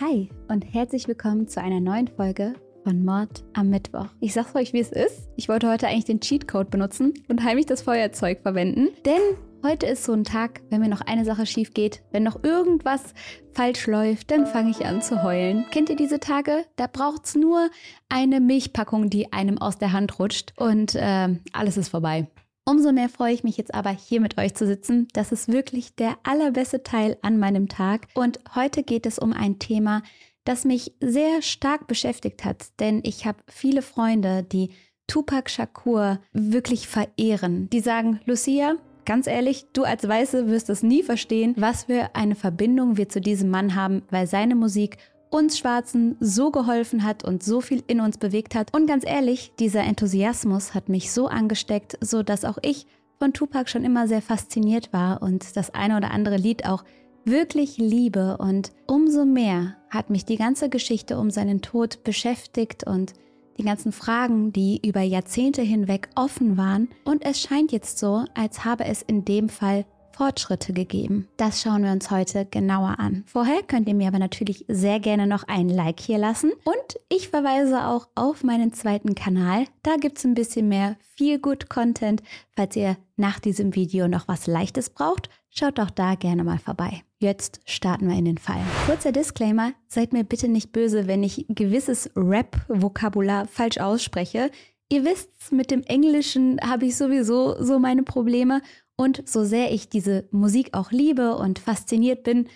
Hi und herzlich willkommen zu einer neuen Folge von Mord am Mittwoch. Ich sag's euch, wie es ist. Ich wollte heute eigentlich den Cheatcode benutzen und heimlich das Feuerzeug verwenden, denn heute ist so ein Tag, wenn mir noch eine Sache schief geht, wenn noch irgendwas falsch läuft, dann fange ich an zu heulen. Kennt ihr diese Tage? Da braucht's nur eine Milchpackung, die einem aus der Hand rutscht und äh, alles ist vorbei. Umso mehr freue ich mich jetzt aber hier mit euch zu sitzen. Das ist wirklich der allerbeste Teil an meinem Tag. Und heute geht es um ein Thema, das mich sehr stark beschäftigt hat, denn ich habe viele Freunde, die Tupac Shakur wirklich verehren. Die sagen, Lucia, ganz ehrlich, du als Weiße wirst es nie verstehen, was für eine Verbindung wir zu diesem Mann haben, weil seine Musik uns Schwarzen so geholfen hat und so viel in uns bewegt hat. Und ganz ehrlich, dieser Enthusiasmus hat mich so angesteckt, so dass auch ich von Tupac schon immer sehr fasziniert war und das eine oder andere Lied auch wirklich liebe. Und umso mehr hat mich die ganze Geschichte um seinen Tod beschäftigt und die ganzen Fragen, die über Jahrzehnte hinweg offen waren. Und es scheint jetzt so, als habe es in dem Fall Fortschritte gegeben. Das schauen wir uns heute genauer an. Vorher könnt ihr mir aber natürlich sehr gerne noch ein Like hier lassen und ich verweise auch auf meinen zweiten Kanal. Da gibt es ein bisschen mehr Feel Good Content. Falls ihr nach diesem Video noch was Leichtes braucht, schaut doch da gerne mal vorbei. Jetzt starten wir in den Fall. Kurzer Disclaimer, seid mir bitte nicht böse, wenn ich gewisses Rap-Vokabular falsch ausspreche. Ihr wisst, mit dem Englischen habe ich sowieso so meine Probleme und so sehr ich diese Musik auch liebe und fasziniert bin,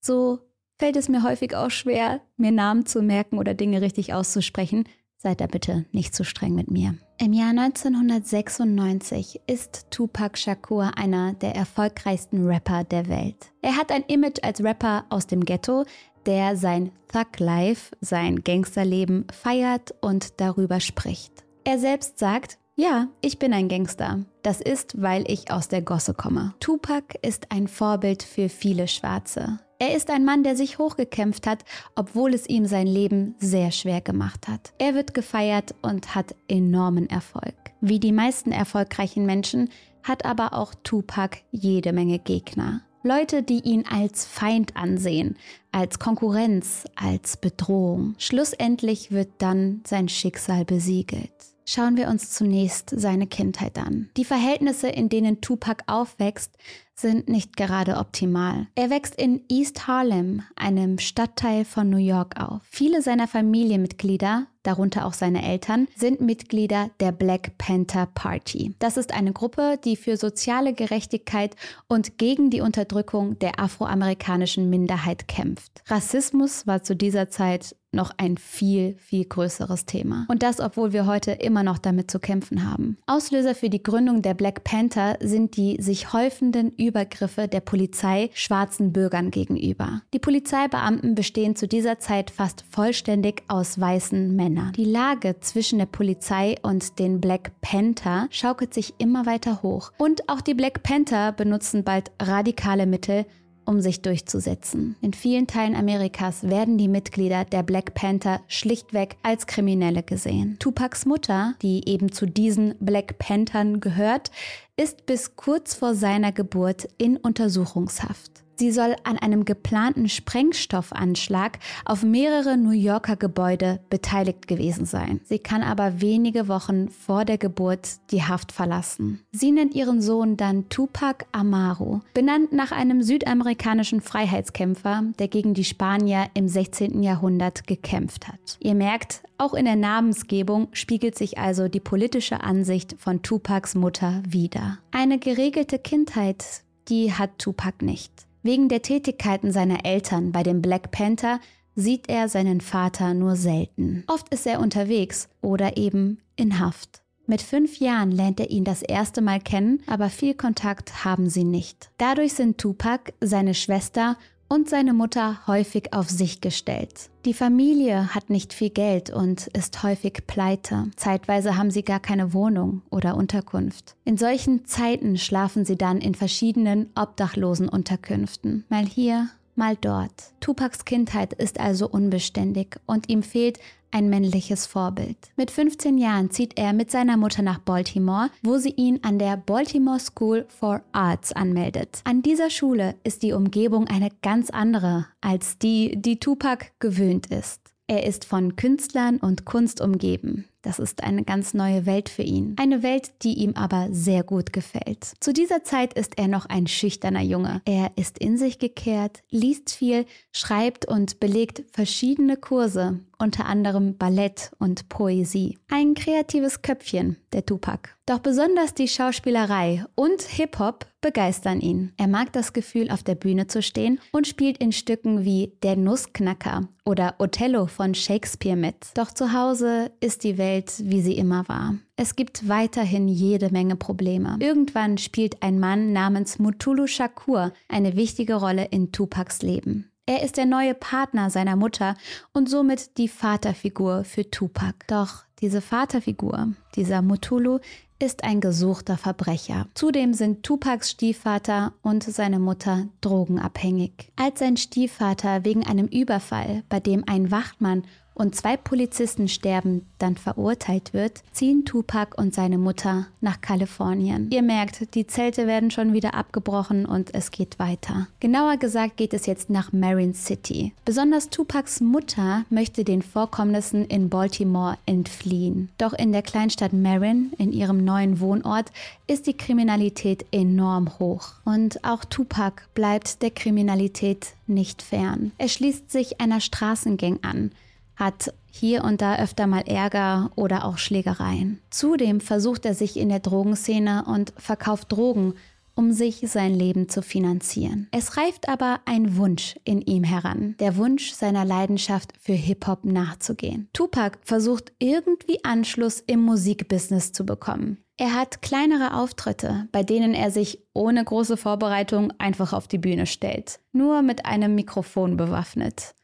so fällt es mir häufig auch schwer, mir Namen zu merken oder Dinge richtig auszusprechen. Seid da bitte nicht zu streng mit mir. Im Jahr 1996 ist Tupac Shakur einer der erfolgreichsten Rapper der Welt. Er hat ein Image als Rapper aus dem Ghetto, der sein Thug Life, sein Gangsterleben feiert und darüber spricht. Er selbst sagt, ja, ich bin ein Gangster. Das ist, weil ich aus der Gosse komme. Tupac ist ein Vorbild für viele Schwarze. Er ist ein Mann, der sich hochgekämpft hat, obwohl es ihm sein Leben sehr schwer gemacht hat. Er wird gefeiert und hat enormen Erfolg. Wie die meisten erfolgreichen Menschen hat aber auch Tupac jede Menge Gegner. Leute, die ihn als Feind ansehen, als Konkurrenz, als Bedrohung. Schlussendlich wird dann sein Schicksal besiegelt. Schauen wir uns zunächst seine Kindheit an. Die Verhältnisse, in denen Tupac aufwächst, sind nicht gerade optimal. Er wächst in East Harlem, einem Stadtteil von New York, auf. Viele seiner Familienmitglieder, darunter auch seine Eltern, sind Mitglieder der Black Panther Party. Das ist eine Gruppe, die für soziale Gerechtigkeit und gegen die Unterdrückung der afroamerikanischen Minderheit kämpft. Rassismus war zu dieser Zeit noch ein viel, viel größeres Thema. Und das, obwohl wir heute immer noch damit zu kämpfen haben. Auslöser für die Gründung der Black Panther sind die sich häufenden Übergriffe der Polizei schwarzen Bürgern gegenüber. Die Polizeibeamten bestehen zu dieser Zeit fast vollständig aus weißen Männern. Die Lage zwischen der Polizei und den Black Panther schaukelt sich immer weiter hoch. Und auch die Black Panther benutzen bald radikale Mittel, um sich durchzusetzen. In vielen Teilen Amerikas werden die Mitglieder der Black Panther schlichtweg als Kriminelle gesehen. Tupacs Mutter, die eben zu diesen Black Panthern gehört, ist bis kurz vor seiner Geburt in Untersuchungshaft. Sie soll an einem geplanten Sprengstoffanschlag auf mehrere New Yorker Gebäude beteiligt gewesen sein. Sie kann aber wenige Wochen vor der Geburt die Haft verlassen. Sie nennt ihren Sohn dann Tupac Amaru, benannt nach einem südamerikanischen Freiheitskämpfer, der gegen die Spanier im 16. Jahrhundert gekämpft hat. Ihr merkt, auch in der Namensgebung spiegelt sich also die politische Ansicht von Tupacs Mutter wider. Eine geregelte Kindheit, die hat Tupac nicht. Wegen der Tätigkeiten seiner Eltern bei dem Black Panther sieht er seinen Vater nur selten. Oft ist er unterwegs oder eben in Haft. Mit fünf Jahren lernt er ihn das erste Mal kennen, aber viel Kontakt haben sie nicht. Dadurch sind Tupac, seine Schwester und seine Mutter häufig auf sich gestellt. Die Familie hat nicht viel Geld und ist häufig pleite. Zeitweise haben sie gar keine Wohnung oder Unterkunft. In solchen Zeiten schlafen sie dann in verschiedenen Obdachlosenunterkünften. Mal hier, mal dort. Tupacs Kindheit ist also unbeständig und ihm fehlt ein männliches Vorbild. Mit 15 Jahren zieht er mit seiner Mutter nach Baltimore, wo sie ihn an der Baltimore School for Arts anmeldet. An dieser Schule ist die Umgebung eine ganz andere als die, die Tupac gewöhnt ist. Er ist von Künstlern und Kunst umgeben. Das ist eine ganz neue Welt für ihn. Eine Welt, die ihm aber sehr gut gefällt. Zu dieser Zeit ist er noch ein schüchterner Junge. Er ist in sich gekehrt, liest viel, schreibt und belegt verschiedene Kurse, unter anderem Ballett und Poesie. Ein kreatives Köpfchen, der Tupac. Doch besonders die Schauspielerei und Hip-Hop begeistern ihn. Er mag das Gefühl, auf der Bühne zu stehen und spielt in Stücken wie Der Nussknacker oder Othello von Shakespeare mit. Doch zu Hause ist die Welt Welt, wie sie immer war. Es gibt weiterhin jede Menge Probleme. Irgendwann spielt ein Mann namens Mutulu Shakur eine wichtige Rolle in Tupacs Leben. Er ist der neue Partner seiner Mutter und somit die Vaterfigur für Tupac. Doch diese Vaterfigur, dieser Mutulu, ist ein gesuchter Verbrecher. Zudem sind Tupacs Stiefvater und seine Mutter drogenabhängig. Als sein Stiefvater wegen einem Überfall, bei dem ein Wachtmann und zwei Polizisten sterben, dann verurteilt wird, ziehen Tupac und seine Mutter nach Kalifornien. Ihr merkt, die Zelte werden schon wieder abgebrochen und es geht weiter. Genauer gesagt geht es jetzt nach Marin City. Besonders Tupacs Mutter möchte den Vorkommnissen in Baltimore entfliehen. Doch in der Kleinstadt Marin, in ihrem neuen Wohnort, ist die Kriminalität enorm hoch. Und auch Tupac bleibt der Kriminalität nicht fern. Er schließt sich einer Straßengang an hat hier und da öfter mal Ärger oder auch Schlägereien. Zudem versucht er sich in der Drogenszene und verkauft Drogen, um sich sein Leben zu finanzieren. Es reift aber ein Wunsch in ihm heran, der Wunsch seiner Leidenschaft für Hip-Hop nachzugehen. Tupac versucht irgendwie Anschluss im Musikbusiness zu bekommen. Er hat kleinere Auftritte, bei denen er sich ohne große Vorbereitung einfach auf die Bühne stellt, nur mit einem Mikrofon bewaffnet.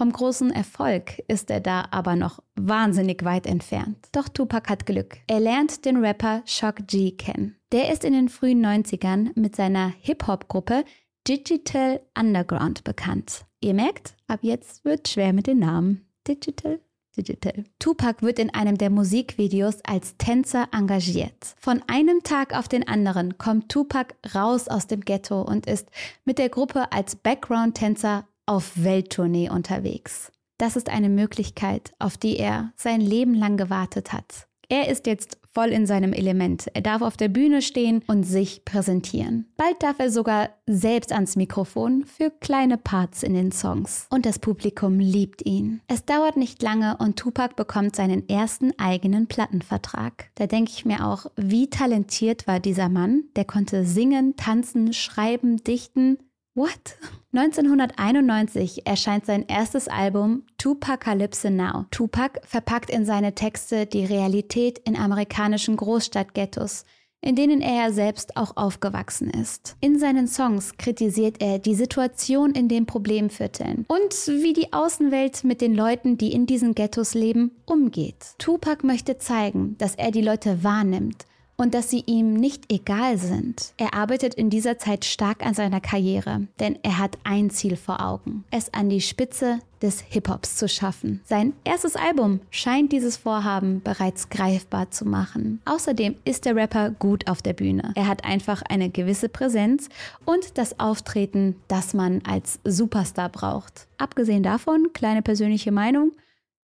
Vom großen Erfolg ist er da aber noch wahnsinnig weit entfernt. Doch Tupac hat Glück. Er lernt den Rapper Shock G kennen. Der ist in den frühen 90ern mit seiner Hip-Hop-Gruppe Digital Underground bekannt. Ihr merkt, ab jetzt wird schwer mit den Namen. Digital Digital. Tupac wird in einem der Musikvideos als Tänzer engagiert. Von einem Tag auf den anderen kommt Tupac raus aus dem Ghetto und ist mit der Gruppe als Background-Tänzer auf Welttournee unterwegs. Das ist eine Möglichkeit, auf die er sein Leben lang gewartet hat. Er ist jetzt voll in seinem Element. Er darf auf der Bühne stehen und sich präsentieren. Bald darf er sogar selbst ans Mikrofon für kleine Parts in den Songs. Und das Publikum liebt ihn. Es dauert nicht lange und Tupac bekommt seinen ersten eigenen Plattenvertrag. Da denke ich mir auch, wie talentiert war dieser Mann. Der konnte singen, tanzen, schreiben, dichten. What? 1991 erscheint sein erstes Album Tupacalypse Now. Tupac verpackt in seine Texte die Realität in amerikanischen Großstadtghettos, in denen er selbst auch aufgewachsen ist. In seinen Songs kritisiert er die Situation in den Problemvierteln und wie die Außenwelt mit den Leuten, die in diesen Ghettos leben, umgeht. Tupac möchte zeigen, dass er die Leute wahrnimmt und dass sie ihm nicht egal sind. Er arbeitet in dieser Zeit stark an seiner Karriere, denn er hat ein Ziel vor Augen, es an die Spitze des Hip-Hops zu schaffen. Sein erstes Album scheint dieses Vorhaben bereits greifbar zu machen. Außerdem ist der Rapper gut auf der Bühne. Er hat einfach eine gewisse Präsenz und das Auftreten, das man als Superstar braucht. Abgesehen davon, kleine persönliche Meinung,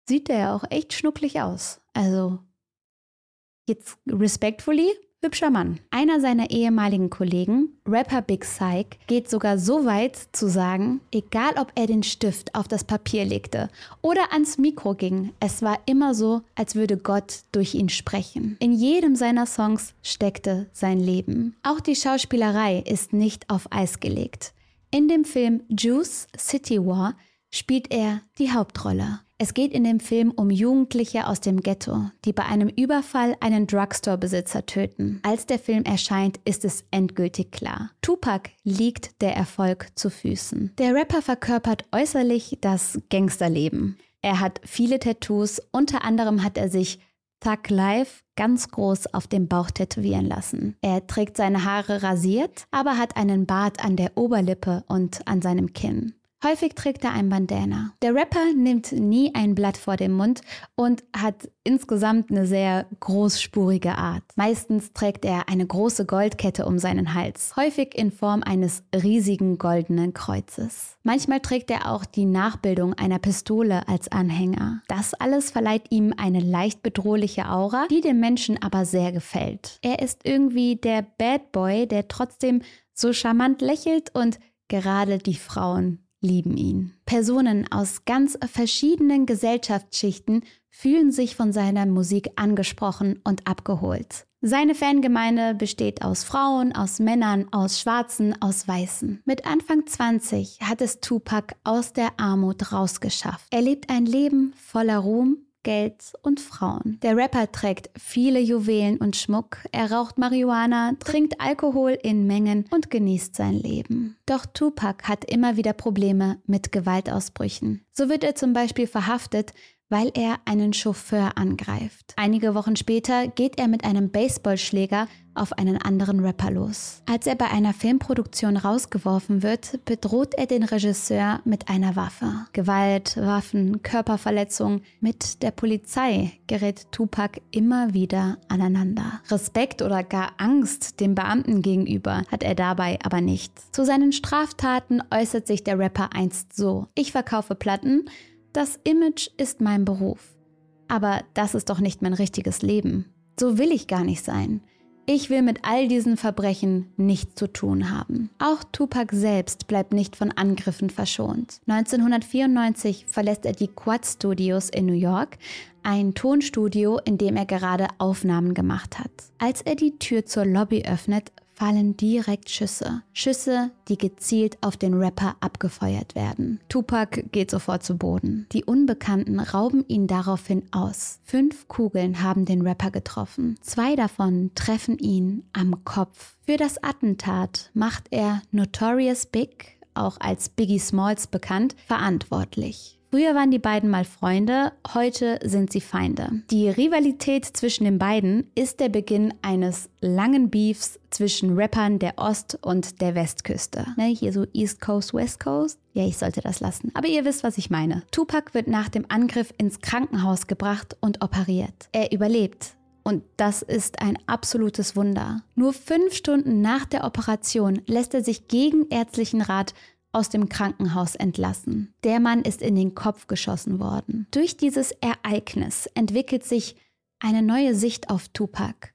sieht er auch echt schnucklig aus. Also Jetzt respectfully, hübscher Mann. Einer seiner ehemaligen Kollegen, Rapper Big Syke, geht sogar so weit zu sagen, egal ob er den Stift auf das Papier legte oder ans Mikro ging, es war immer so, als würde Gott durch ihn sprechen. In jedem seiner Songs steckte sein Leben. Auch die Schauspielerei ist nicht auf Eis gelegt. In dem Film Juice City War spielt er die Hauptrolle. Es geht in dem Film um Jugendliche aus dem Ghetto, die bei einem Überfall einen Drugstore-Besitzer töten. Als der Film erscheint, ist es endgültig klar. Tupac liegt der Erfolg zu Füßen. Der Rapper verkörpert äußerlich das Gangsterleben. Er hat viele Tattoos, unter anderem hat er sich Thug Life ganz groß auf dem Bauch tätowieren lassen. Er trägt seine Haare rasiert, aber hat einen Bart an der Oberlippe und an seinem Kinn. Häufig trägt er ein Bandana. Der Rapper nimmt nie ein Blatt vor den Mund und hat insgesamt eine sehr großspurige Art. Meistens trägt er eine große Goldkette um seinen Hals, häufig in Form eines riesigen goldenen Kreuzes. Manchmal trägt er auch die Nachbildung einer Pistole als Anhänger. Das alles verleiht ihm eine leicht bedrohliche Aura, die dem Menschen aber sehr gefällt. Er ist irgendwie der Bad Boy, der trotzdem so charmant lächelt und gerade die Frauen lieben ihn. Personen aus ganz verschiedenen Gesellschaftsschichten fühlen sich von seiner Musik angesprochen und abgeholt. Seine Fangemeinde besteht aus Frauen, aus Männern, aus Schwarzen, aus Weißen. Mit Anfang 20 hat es Tupac aus der Armut rausgeschafft. Er lebt ein Leben voller Ruhm, Geld und Frauen. Der Rapper trägt viele Juwelen und Schmuck, er raucht Marihuana, trinkt Alkohol in Mengen und genießt sein Leben. Doch Tupac hat immer wieder Probleme mit Gewaltausbrüchen. So wird er zum Beispiel verhaftet, weil er einen Chauffeur angreift. Einige Wochen später geht er mit einem Baseballschläger auf einen anderen Rapper los. Als er bei einer Filmproduktion rausgeworfen wird, bedroht er den Regisseur mit einer Waffe. Gewalt, Waffen, Körperverletzung. Mit der Polizei gerät Tupac immer wieder aneinander. Respekt oder gar Angst dem Beamten gegenüber hat er dabei aber nicht. Zu seinen Straftaten äußert sich der Rapper einst so. Ich verkaufe Platten, das Image ist mein Beruf. Aber das ist doch nicht mein richtiges Leben. So will ich gar nicht sein. Ich will mit all diesen Verbrechen nichts zu tun haben. Auch Tupac selbst bleibt nicht von Angriffen verschont. 1994 verlässt er die Quad Studios in New York, ein Tonstudio, in dem er gerade Aufnahmen gemacht hat. Als er die Tür zur Lobby öffnet, fallen direkt Schüsse. Schüsse, die gezielt auf den Rapper abgefeuert werden. Tupac geht sofort zu Boden. Die Unbekannten rauben ihn daraufhin aus. Fünf Kugeln haben den Rapper getroffen. Zwei davon treffen ihn am Kopf. Für das Attentat macht er Notorious Big, auch als Biggie Smalls bekannt, verantwortlich. Früher waren die beiden mal Freunde, heute sind sie Feinde. Die Rivalität zwischen den beiden ist der Beginn eines langen Beefs zwischen Rappern der Ost- und der Westküste. Ne, hier so East Coast, West Coast. Ja, ich sollte das lassen. Aber ihr wisst, was ich meine. Tupac wird nach dem Angriff ins Krankenhaus gebracht und operiert. Er überlebt. Und das ist ein absolutes Wunder. Nur fünf Stunden nach der Operation lässt er sich gegen ärztlichen Rat aus dem Krankenhaus entlassen. Der Mann ist in den Kopf geschossen worden. Durch dieses Ereignis entwickelt sich eine neue Sicht auf Tupac.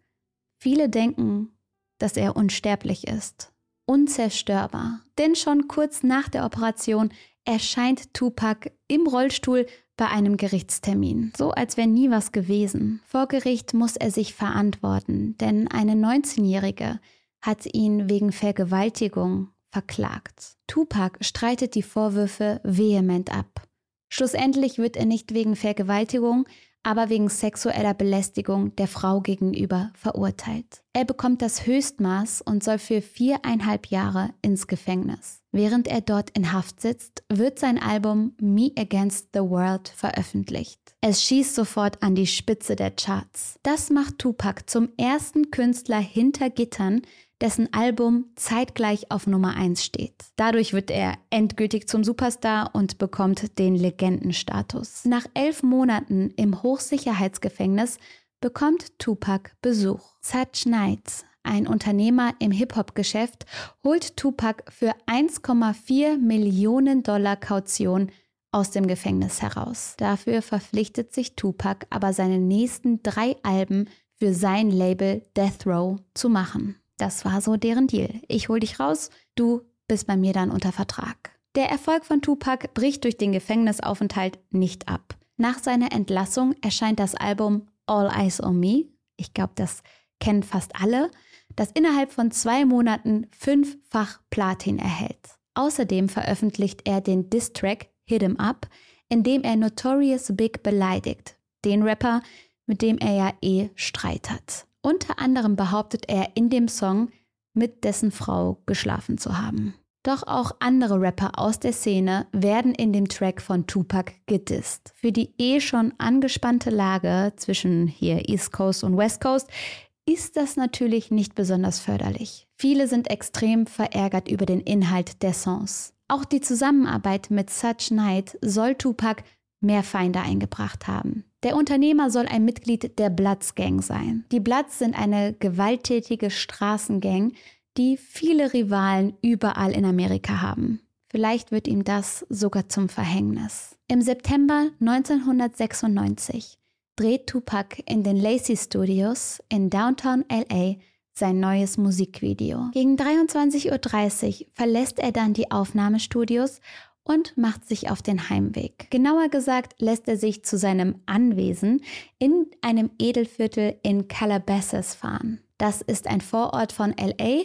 Viele denken, dass er unsterblich ist, unzerstörbar. Denn schon kurz nach der Operation erscheint Tupac im Rollstuhl bei einem Gerichtstermin, so als wäre nie was gewesen. Vor Gericht muss er sich verantworten, denn eine 19-Jährige hat ihn wegen Vergewaltigung verklagt. Tupac streitet die Vorwürfe vehement ab. Schlussendlich wird er nicht wegen Vergewaltigung, aber wegen sexueller Belästigung der Frau gegenüber verurteilt. Er bekommt das Höchstmaß und soll für viereinhalb Jahre ins Gefängnis. Während er dort in Haft sitzt, wird sein Album Me Against the World veröffentlicht. Es schießt sofort an die Spitze der Charts. Das macht Tupac zum ersten Künstler hinter Gittern, dessen Album zeitgleich auf Nummer 1 steht. Dadurch wird er endgültig zum Superstar und bekommt den Legendenstatus. Nach elf Monaten im Hochsicherheitsgefängnis bekommt Tupac Besuch. Such Knight, ein Unternehmer im Hip-Hop-Geschäft, holt Tupac für 1,4 Millionen Dollar Kaution aus dem Gefängnis heraus. Dafür verpflichtet sich Tupac aber seine nächsten drei Alben für sein Label Death Row zu machen. Das war so deren Deal. Ich hol dich raus, du bist bei mir dann unter Vertrag. Der Erfolg von Tupac bricht durch den Gefängnisaufenthalt nicht ab. Nach seiner Entlassung erscheint das Album All Eyes on Me. Ich glaube, das kennen fast alle, das innerhalb von zwei Monaten fünffach Platin erhält. Außerdem veröffentlicht er den Diss-Track Hit 'em Up, in dem er Notorious Big beleidigt, den Rapper, mit dem er ja eh Streit hat. Unter anderem behauptet er in dem Song, mit dessen Frau geschlafen zu haben. Doch auch andere Rapper aus der Szene werden in dem Track von Tupac gedisst. Für die eh schon angespannte Lage zwischen hier East Coast und West Coast ist das natürlich nicht besonders förderlich. Viele sind extrem verärgert über den Inhalt der Songs. Auch die Zusammenarbeit mit Such Knight soll Tupac mehr Feinde eingebracht haben. Der Unternehmer soll ein Mitglied der Bloods Gang sein. Die Bloods sind eine gewalttätige Straßengang, die viele Rivalen überall in Amerika haben. Vielleicht wird ihm das sogar zum Verhängnis. Im September 1996 dreht Tupac in den Lacey Studios in Downtown LA sein neues Musikvideo. Gegen 23.30 Uhr verlässt er dann die Aufnahmestudios und macht sich auf den Heimweg. Genauer gesagt lässt er sich zu seinem Anwesen in einem Edelviertel in Calabasas fahren. Das ist ein Vorort von LA,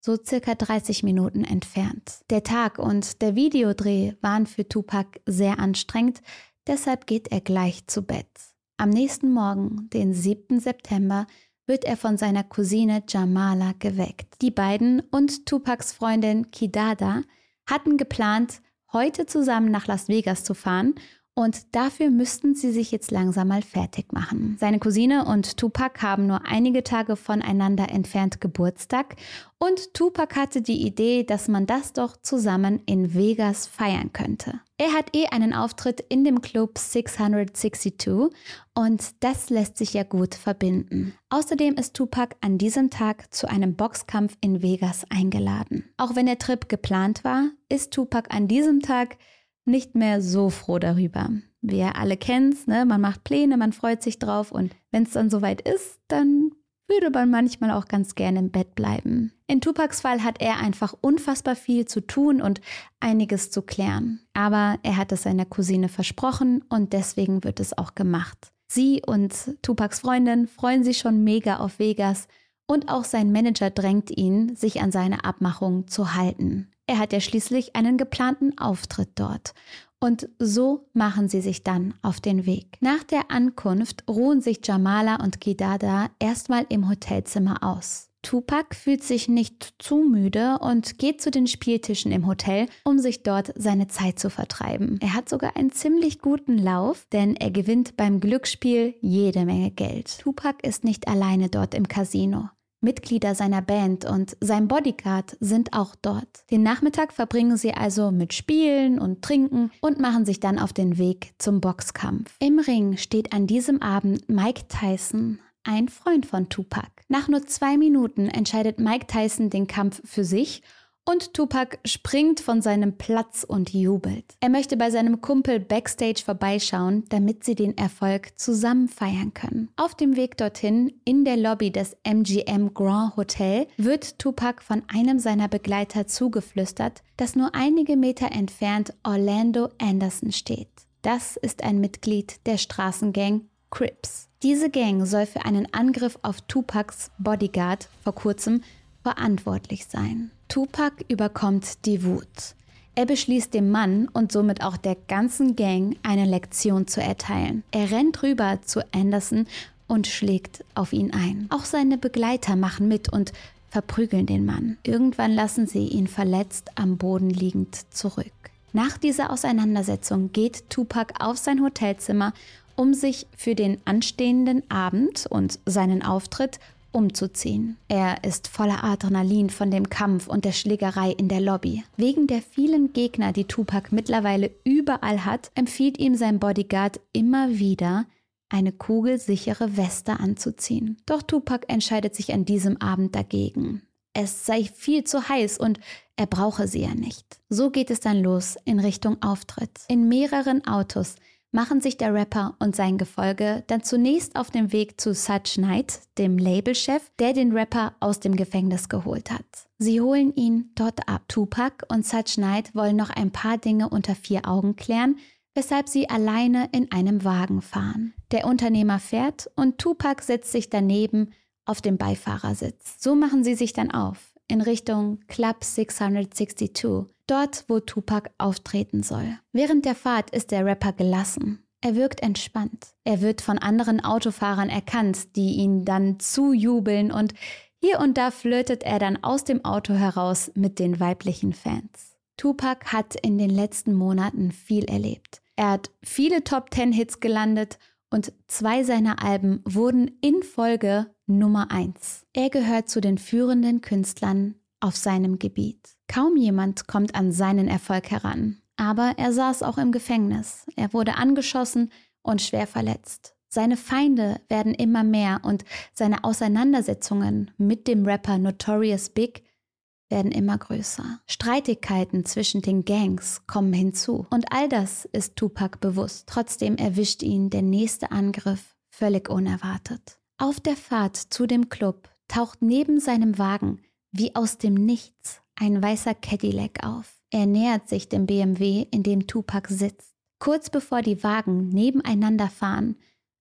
so circa 30 Minuten entfernt. Der Tag und der Videodreh waren für Tupac sehr anstrengend, deshalb geht er gleich zu Bett. Am nächsten Morgen, den 7. September, wird er von seiner Cousine Jamala geweckt. Die beiden und Tupacs Freundin Kidada hatten geplant, heute zusammen nach Las Vegas zu fahren und dafür müssten sie sich jetzt langsam mal fertig machen. Seine Cousine und Tupac haben nur einige Tage voneinander entfernt Geburtstag und Tupac hatte die Idee, dass man das doch zusammen in Vegas feiern könnte. Er hat eh einen Auftritt in dem Club 662 und das lässt sich ja gut verbinden. Außerdem ist Tupac an diesem Tag zu einem Boxkampf in Vegas eingeladen. Auch wenn der Trip geplant war, ist Tupac an diesem Tag nicht mehr so froh darüber. Wir alle kennen es, ne? man macht Pläne, man freut sich drauf und wenn es dann soweit ist, dann würde man manchmal auch ganz gerne im Bett bleiben. In Tupacs Fall hat er einfach unfassbar viel zu tun und einiges zu klären. Aber er hat es seiner Cousine versprochen und deswegen wird es auch gemacht. Sie und Tupacs Freundin freuen sich schon mega auf Vegas und auch sein Manager drängt ihn, sich an seine Abmachung zu halten. Er hat ja schließlich einen geplanten Auftritt dort. Und so machen sie sich dann auf den Weg. Nach der Ankunft ruhen sich Jamala und Gidada erstmal im Hotelzimmer aus. Tupac fühlt sich nicht zu müde und geht zu den Spieltischen im Hotel, um sich dort seine Zeit zu vertreiben. Er hat sogar einen ziemlich guten Lauf, denn er gewinnt beim Glücksspiel jede Menge Geld. Tupac ist nicht alleine dort im Casino. Mitglieder seiner Band und sein Bodyguard sind auch dort. Den Nachmittag verbringen sie also mit Spielen und Trinken und machen sich dann auf den Weg zum Boxkampf. Im Ring steht an diesem Abend Mike Tyson, ein Freund von Tupac. Nach nur zwei Minuten entscheidet Mike Tyson den Kampf für sich und Tupac springt von seinem Platz und jubelt. Er möchte bei seinem Kumpel backstage vorbeischauen, damit sie den Erfolg zusammen feiern können. Auf dem Weg dorthin, in der Lobby des MGM Grand Hotel, wird Tupac von einem seiner Begleiter zugeflüstert, dass nur einige Meter entfernt Orlando Anderson steht. Das ist ein Mitglied der Straßengang Crips. Diese Gang soll für einen Angriff auf Tupacs Bodyguard vor kurzem verantwortlich sein. Tupac überkommt die Wut. Er beschließt dem Mann und somit auch der ganzen Gang eine Lektion zu erteilen. Er rennt rüber zu Anderson und schlägt auf ihn ein. Auch seine Begleiter machen mit und verprügeln den Mann. Irgendwann lassen sie ihn verletzt am Boden liegend zurück. Nach dieser Auseinandersetzung geht Tupac auf sein Hotelzimmer, um sich für den anstehenden Abend und seinen Auftritt umzuziehen. Er ist voller Adrenalin von dem Kampf und der Schlägerei in der Lobby. Wegen der vielen Gegner, die Tupac mittlerweile überall hat, empfiehlt ihm sein Bodyguard immer wieder, eine kugelsichere Weste anzuziehen. Doch Tupac entscheidet sich an diesem Abend dagegen. Es sei viel zu heiß und er brauche sie ja nicht. So geht es dann los in Richtung Auftritt. In mehreren Autos machen sich der Rapper und sein Gefolge dann zunächst auf den Weg zu Such Knight, dem Labelchef, der den Rapper aus dem Gefängnis geholt hat. Sie holen ihn dort ab. Tupac und Such Knight wollen noch ein paar Dinge unter vier Augen klären, weshalb sie alleine in einem Wagen fahren. Der Unternehmer fährt und Tupac setzt sich daneben auf dem Beifahrersitz. So machen sie sich dann auf. In Richtung Club 662, dort wo Tupac auftreten soll. Während der Fahrt ist der Rapper gelassen. Er wirkt entspannt. Er wird von anderen Autofahrern erkannt, die ihn dann zujubeln und hier und da flirtet er dann aus dem Auto heraus mit den weiblichen Fans. Tupac hat in den letzten Monaten viel erlebt. Er hat viele Top-10-Hits gelandet und zwei seiner Alben wurden in Folge Nummer 1. Er gehört zu den führenden Künstlern auf seinem Gebiet. Kaum jemand kommt an seinen Erfolg heran. Aber er saß auch im Gefängnis. Er wurde angeschossen und schwer verletzt. Seine Feinde werden immer mehr und seine Auseinandersetzungen mit dem Rapper Notorious Big werden immer größer. Streitigkeiten zwischen den Gangs kommen hinzu. Und all das ist Tupac bewusst. Trotzdem erwischt ihn der nächste Angriff völlig unerwartet. Auf der Fahrt zu dem Club taucht neben seinem Wagen wie aus dem Nichts ein weißer Cadillac auf. Er nähert sich dem BMW, in dem Tupac sitzt. Kurz bevor die Wagen nebeneinander fahren,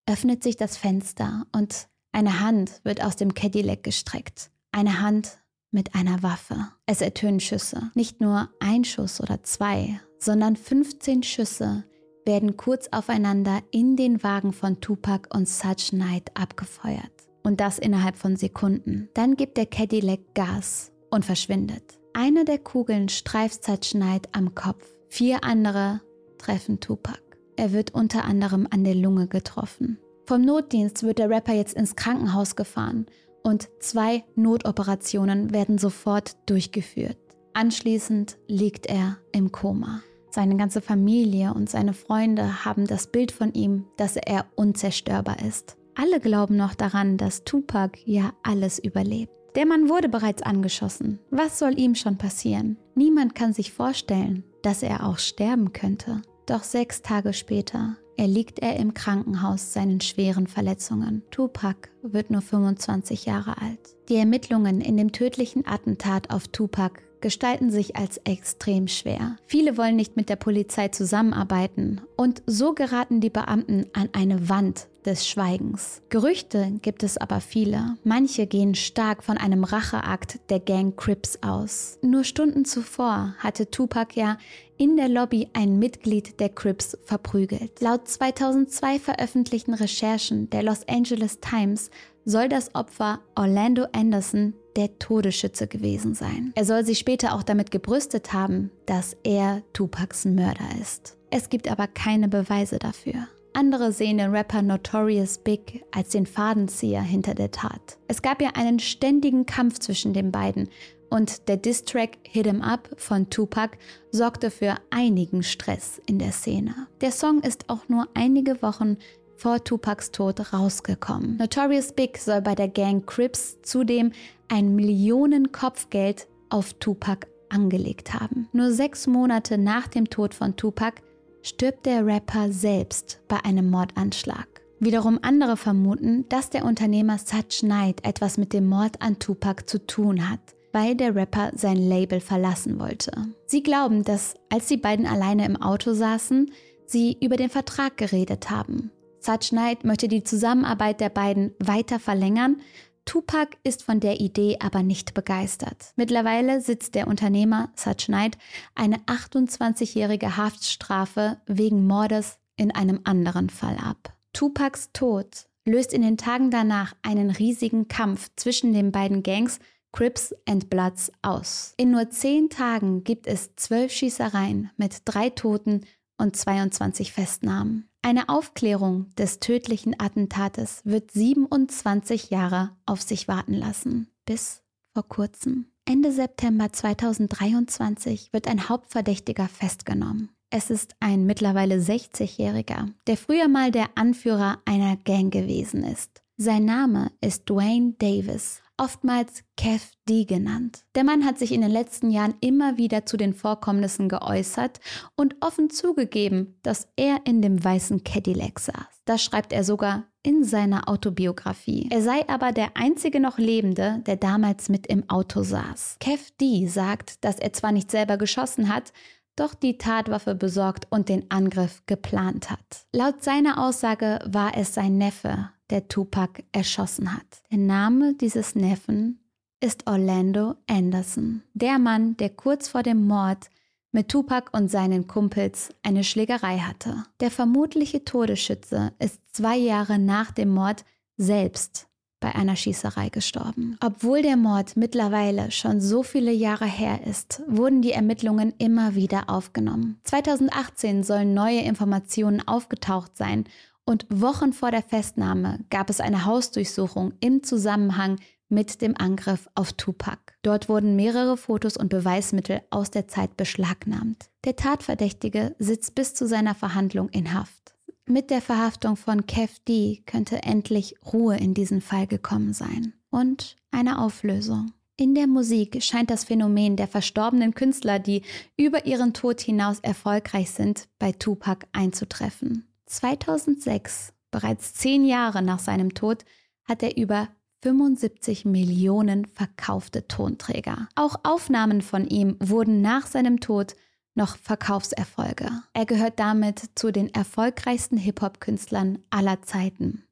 öffnet sich das Fenster und eine Hand wird aus dem Cadillac gestreckt. Eine Hand mit einer Waffe. Es ertönen Schüsse. Nicht nur ein Schuss oder zwei, sondern 15 Schüsse werden kurz aufeinander in den Wagen von Tupac und Such Knight abgefeuert. Und das innerhalb von Sekunden. Dann gibt der Cadillac Gas und verschwindet. Eine der Kugeln streift Such Knight am Kopf. Vier andere treffen Tupac. Er wird unter anderem an der Lunge getroffen. Vom Notdienst wird der Rapper jetzt ins Krankenhaus gefahren und zwei Notoperationen werden sofort durchgeführt. Anschließend liegt er im Koma. Seine ganze Familie und seine Freunde haben das Bild von ihm, dass er unzerstörbar ist. Alle glauben noch daran, dass Tupac ja alles überlebt. Der Mann wurde bereits angeschossen. Was soll ihm schon passieren? Niemand kann sich vorstellen, dass er auch sterben könnte. Doch sechs Tage später erliegt er im Krankenhaus seinen schweren Verletzungen. Tupac wird nur 25 Jahre alt. Die Ermittlungen in dem tödlichen Attentat auf Tupac gestalten sich als extrem schwer. Viele wollen nicht mit der Polizei zusammenarbeiten und so geraten die Beamten an eine Wand des Schweigens. Gerüchte gibt es aber viele. Manche gehen stark von einem Racheakt der Gang Crips aus. Nur Stunden zuvor hatte Tupac ja in der Lobby ein Mitglied der Crips verprügelt. Laut 2002 veröffentlichten Recherchen der Los Angeles Times soll das Opfer Orlando Anderson der Todesschütze gewesen sein. Er soll sich später auch damit gebrüstet haben, dass er Tupacs Mörder ist. Es gibt aber keine Beweise dafür. Andere sehen den Rapper Notorious Big als den Fadenzieher hinter der Tat. Es gab ja einen ständigen Kampf zwischen den beiden und der Distrack Hit 'em Up von Tupac sorgte für einigen Stress in der Szene. Der Song ist auch nur einige Wochen vor Tupacs Tod rausgekommen. Notorious Big soll bei der Gang Crips zudem ein Millionen-Kopfgeld auf Tupac angelegt haben. Nur sechs Monate nach dem Tod von Tupac stirbt der Rapper selbst bei einem Mordanschlag. Wiederum andere vermuten, dass der Unternehmer Such Knight etwas mit dem Mord an Tupac zu tun hat, weil der Rapper sein Label verlassen wollte. Sie glauben, dass als die beiden alleine im Auto saßen, sie über den Vertrag geredet haben. Such Knight möchte die Zusammenarbeit der beiden weiter verlängern, Tupac ist von der Idee aber nicht begeistert. Mittlerweile sitzt der Unternehmer Such Knight eine 28-jährige Haftstrafe wegen Mordes in einem anderen Fall ab. Tupacs Tod löst in den Tagen danach einen riesigen Kampf zwischen den beiden Gangs Crips and Bloods aus. In nur zehn Tagen gibt es zwölf Schießereien mit drei Toten und 22 Festnahmen. Eine Aufklärung des tödlichen Attentates wird 27 Jahre auf sich warten lassen. Bis vor kurzem. Ende September 2023 wird ein Hauptverdächtiger festgenommen. Es ist ein mittlerweile 60-Jähriger, der früher mal der Anführer einer Gang gewesen ist. Sein Name ist Dwayne Davis oftmals Kev D genannt. Der Mann hat sich in den letzten Jahren immer wieder zu den Vorkommnissen geäußert und offen zugegeben, dass er in dem weißen Cadillac saß. Das schreibt er sogar in seiner Autobiografie. Er sei aber der einzige noch Lebende, der damals mit im Auto saß. Kev D sagt, dass er zwar nicht selber geschossen hat, doch die Tatwaffe besorgt und den Angriff geplant hat. Laut seiner Aussage war es sein Neffe, der Tupac erschossen hat. Der Name dieses Neffen ist Orlando Anderson, der Mann, der kurz vor dem Mord mit Tupac und seinen Kumpels eine Schlägerei hatte. Der vermutliche Todesschütze ist zwei Jahre nach dem Mord selbst bei einer Schießerei gestorben. Obwohl der Mord mittlerweile schon so viele Jahre her ist, wurden die Ermittlungen immer wieder aufgenommen. 2018 sollen neue Informationen aufgetaucht sein und Wochen vor der Festnahme gab es eine Hausdurchsuchung im Zusammenhang mit dem Angriff auf Tupac. Dort wurden mehrere Fotos und Beweismittel aus der Zeit beschlagnahmt. Der Tatverdächtige sitzt bis zu seiner Verhandlung in Haft. Mit der Verhaftung von Kev D könnte endlich Ruhe in diesen Fall gekommen sein und eine Auflösung. In der Musik scheint das Phänomen der verstorbenen Künstler, die über ihren Tod hinaus erfolgreich sind, bei Tupac einzutreffen. 2006, bereits zehn Jahre nach seinem Tod, hat er über 75 Millionen verkaufte Tonträger. Auch Aufnahmen von ihm wurden nach seinem Tod noch Verkaufserfolge. Er gehört damit zu den erfolgreichsten Hip-Hop-Künstlern aller Zeiten.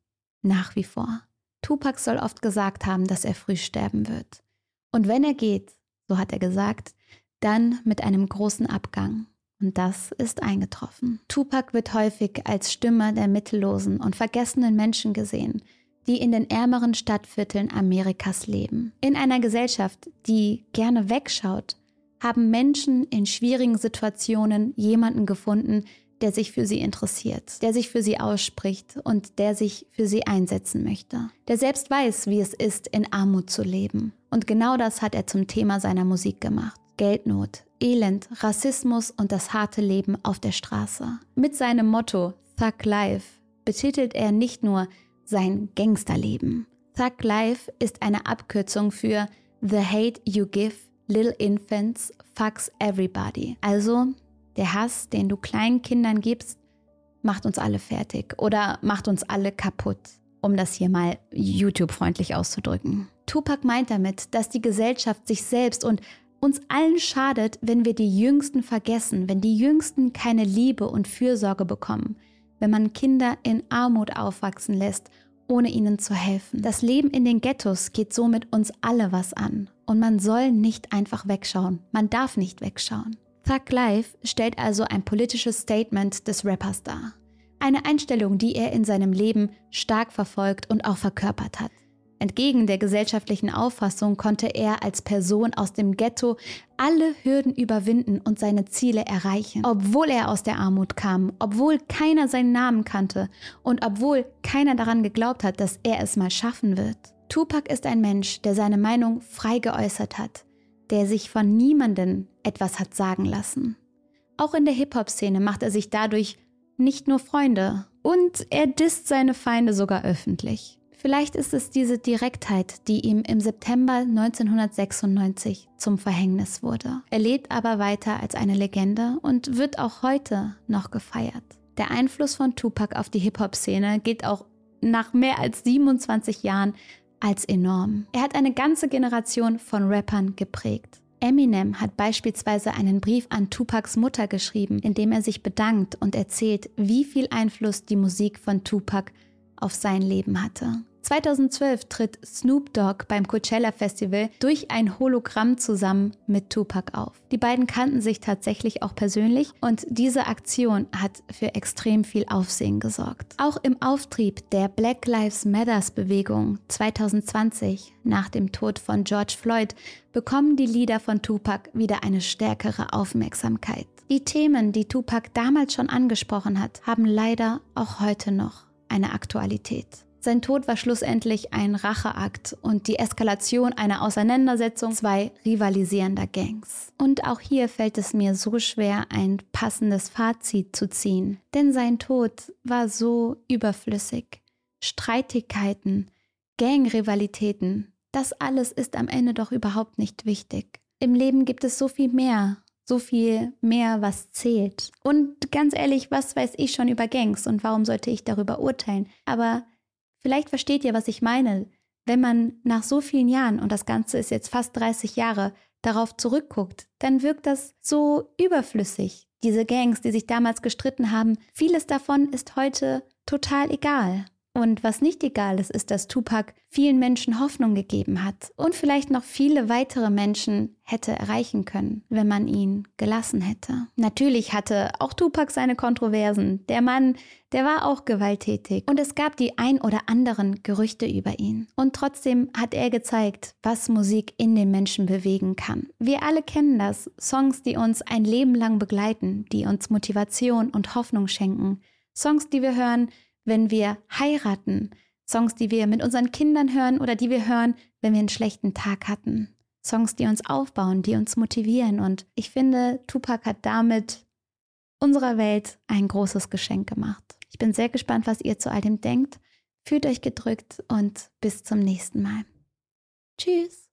Nach wie vor. Tupac soll oft gesagt haben, dass er früh sterben wird. Und wenn er geht, so hat er gesagt, dann mit einem großen Abgang. Und das ist eingetroffen. Tupac wird häufig als Stimme der mittellosen und vergessenen Menschen gesehen, die in den ärmeren Stadtvierteln Amerikas leben. In einer Gesellschaft, die gerne wegschaut, haben Menschen in schwierigen Situationen jemanden gefunden, der sich für sie interessiert, der sich für sie ausspricht und der sich für sie einsetzen möchte, der selbst weiß, wie es ist, in Armut zu leben. Und genau das hat er zum Thema seiner Musik gemacht. Geldnot, Elend, Rassismus und das harte Leben auf der Straße. Mit seinem Motto Thug Life betitelt er nicht nur sein Gangsterleben. Thug Life ist eine Abkürzung für The Hate You Give Little Infants Fucks Everybody. Also der Hass, den du kleinen Kindern gibst, macht uns alle fertig oder macht uns alle kaputt, um das hier mal YouTube-freundlich auszudrücken. Tupac meint damit, dass die Gesellschaft sich selbst und uns allen schadet, wenn wir die Jüngsten vergessen, wenn die Jüngsten keine Liebe und Fürsorge bekommen, wenn man Kinder in Armut aufwachsen lässt, ohne ihnen zu helfen. Das Leben in den Ghettos geht somit uns alle was an. Und man soll nicht einfach wegschauen. Man darf nicht wegschauen. Thug Life stellt also ein politisches Statement des Rappers dar. Eine Einstellung, die er in seinem Leben stark verfolgt und auch verkörpert hat. Entgegen der gesellschaftlichen Auffassung konnte er als Person aus dem Ghetto alle Hürden überwinden und seine Ziele erreichen. Obwohl er aus der Armut kam, obwohl keiner seinen Namen kannte und obwohl keiner daran geglaubt hat, dass er es mal schaffen wird. Tupac ist ein Mensch, der seine Meinung frei geäußert hat, der sich von niemanden etwas hat sagen lassen. Auch in der Hip-Hop-Szene macht er sich dadurch nicht nur Freunde und er disst seine Feinde sogar öffentlich. Vielleicht ist es diese Direktheit, die ihm im September 1996 zum Verhängnis wurde. Er lebt aber weiter als eine Legende und wird auch heute noch gefeiert. Der Einfluss von Tupac auf die Hip-Hop-Szene gilt auch nach mehr als 27 Jahren als enorm. Er hat eine ganze Generation von Rappern geprägt. Eminem hat beispielsweise einen Brief an Tupacs Mutter geschrieben, in dem er sich bedankt und erzählt, wie viel Einfluss die Musik von Tupac auf sein Leben hatte. 2012 tritt Snoop Dogg beim Coachella Festival durch ein Hologramm zusammen mit Tupac auf. Die beiden kannten sich tatsächlich auch persönlich und diese Aktion hat für extrem viel Aufsehen gesorgt. Auch im Auftrieb der Black Lives Matters Bewegung 2020 nach dem Tod von George Floyd bekommen die Lieder von Tupac wieder eine stärkere Aufmerksamkeit. Die Themen, die Tupac damals schon angesprochen hat, haben leider auch heute noch eine Aktualität. Sein Tod war schlussendlich ein Racheakt und die Eskalation einer Auseinandersetzung zwei rivalisierender Gangs. Und auch hier fällt es mir so schwer, ein passendes Fazit zu ziehen, denn sein Tod war so überflüssig. Streitigkeiten, Gangrivalitäten, das alles ist am Ende doch überhaupt nicht wichtig. Im Leben gibt es so viel mehr, so viel mehr, was zählt. Und ganz ehrlich, was weiß ich schon über Gangs und warum sollte ich darüber urteilen? Aber Vielleicht versteht ihr, was ich meine, wenn man nach so vielen Jahren, und das Ganze ist jetzt fast 30 Jahre, darauf zurückguckt, dann wirkt das so überflüssig. Diese Gangs, die sich damals gestritten haben, vieles davon ist heute total egal. Und was nicht egal ist, ist, dass Tupac vielen Menschen Hoffnung gegeben hat und vielleicht noch viele weitere Menschen hätte erreichen können, wenn man ihn gelassen hätte. Natürlich hatte auch Tupac seine Kontroversen. Der Mann, der war auch gewalttätig und es gab die ein oder anderen Gerüchte über ihn. Und trotzdem hat er gezeigt, was Musik in den Menschen bewegen kann. Wir alle kennen das. Songs, die uns ein Leben lang begleiten, die uns Motivation und Hoffnung schenken. Songs, die wir hören, wenn wir heiraten, Songs, die wir mit unseren Kindern hören oder die wir hören, wenn wir einen schlechten Tag hatten. Songs, die uns aufbauen, die uns motivieren. Und ich finde, Tupac hat damit unserer Welt ein großes Geschenk gemacht. Ich bin sehr gespannt, was ihr zu all dem denkt. Fühlt euch gedrückt und bis zum nächsten Mal. Tschüss.